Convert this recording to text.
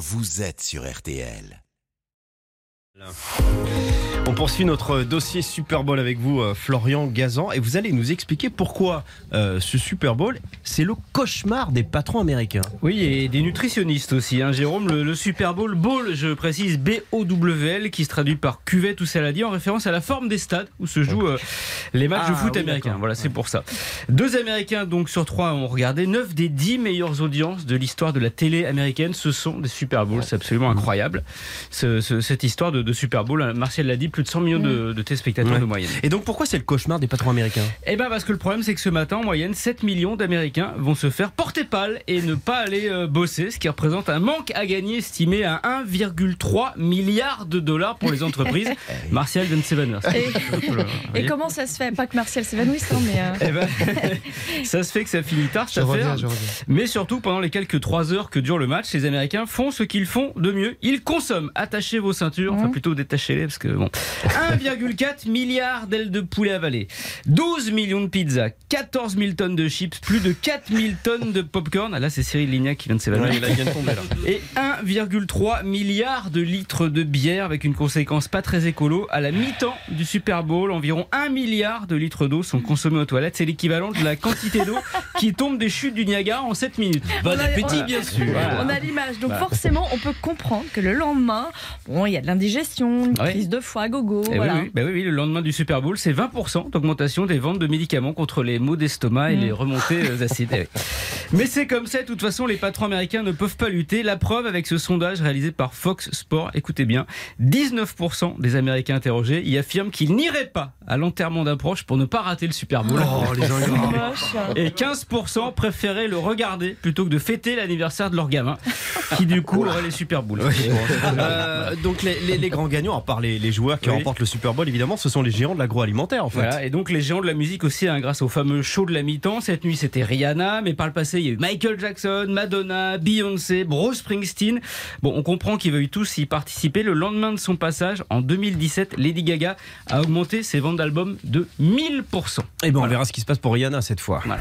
vous êtes sur RTL. On poursuit notre dossier Super Bowl avec vous, euh, Florian Gazan, et vous allez nous expliquer pourquoi euh, ce Super Bowl, c'est le cauchemar des patrons américains. Oui, et des nutritionnistes aussi, hein, Jérôme. Le, le Super Bowl, Bowl, je précise, B-O-W-L, qui se traduit par cuvette ou saladier, en référence à la forme des stades où se jouent euh, les matchs Ah, de foot oui, américains. Voilà, c'est pour ça. Deux Américains, donc, sur trois ont regardé. Neuf des dix meilleures audiences de l'histoire de la télé américaine, ce sont des Super Bowls. C'est absolument incroyable, ce- ce- cette histoire de, de Super Bowl. Martial l'a dit, plus de 100 millions de, de téléspectateurs Ouais. de moyenne. Et donc pourquoi c'est le cauchemar des patrons américains? Eh ben parce que le problème c'est que ce matin en moyenne 7 millions d'Américains vont se faire porter pâle et ne pas aller euh, bosser, ce qui représente un manque à gagner estimé à 1,3 milliard de dollars pour les entreprises. Martial vient de s'évanouir. Et, comment ça se fait? Pas que Martial s'évanouisse, hein, mais. euh, Eh ben, ça se fait que ça finit tard, cette Je affaire. reviens, je reviens. Mais surtout, pendant les quelques 3 heures que dure le match, les Américains font ce qu'ils font de mieux. Ils consomment. Attachez vos ceintures, enfin plutôt détachez-les, parce que bon. 1,4 milliard d'ailes de poulet avalées, 12 millions de pizzas, 14 000 tonnes de chips, plus de 4 000 tonnes de popcorn. Ah là, c'est Cyril Lignac qui vient de s'évanouir. Et 1,3 milliard de litres de bière avec une conséquence pas très écolo. À la mi-temps du Super Bowl, environ 1 milliard de litres d'eau sont consommés aux toilettes. C'est l'équivalent de la quantité d'eau qui tombe des chutes du Niagara en 7 minutes. Bon On a- appétit, a- bien sûr. On a l'image, donc forcément on peut comprendre que le lendemain, bon, il y a de l'indigestion, une Ouais. prise de foie gogo, Eh voilà. oui, oui, bah oui, oui, le lendemain du Super Bowl, c'est 20% d'augmentation des ventes de médicaments contre les maux d'estomac et Mm. les remontées euh, acides. Mais c'est comme ça, de toute façon, les patrons américains ne peuvent pas lutter. La preuve avec ce sondage réalisé par Fox Sport, écoutez bien, 19% des Américains interrogés y affirment qu'ils n'iraient pas à l'enterrement d'un proche pour ne pas rater le Super Bowl. Oh, les moche. Et 15% préféraient le regarder plutôt que de fêter l'anniversaire de leur gamin, qui du coup aurait les Super Bowls. Euh, donc les, les- les grands gagnants, à part les, les joueurs qui Oui. remportent le Super Bowl, évidemment, ce sont les géants de l'agroalimentaire en fait. Voilà, et donc les géants de la musique aussi, hein, grâce au fameux show de la mi-temps. Cette nuit, c'était Rihanna, mais par le passé, il y a eu Michael Jackson, Madonna, Beyoncé, Bruce Springsteen. Bon, on comprend qu'ils veuillent tous y participer. Le lendemain de son passage, en 2017, Lady Gaga a augmenté ses ventes d'albums de 1000%. Et ben on verra ce qui se passe pour Rihanna cette fois. Voilà.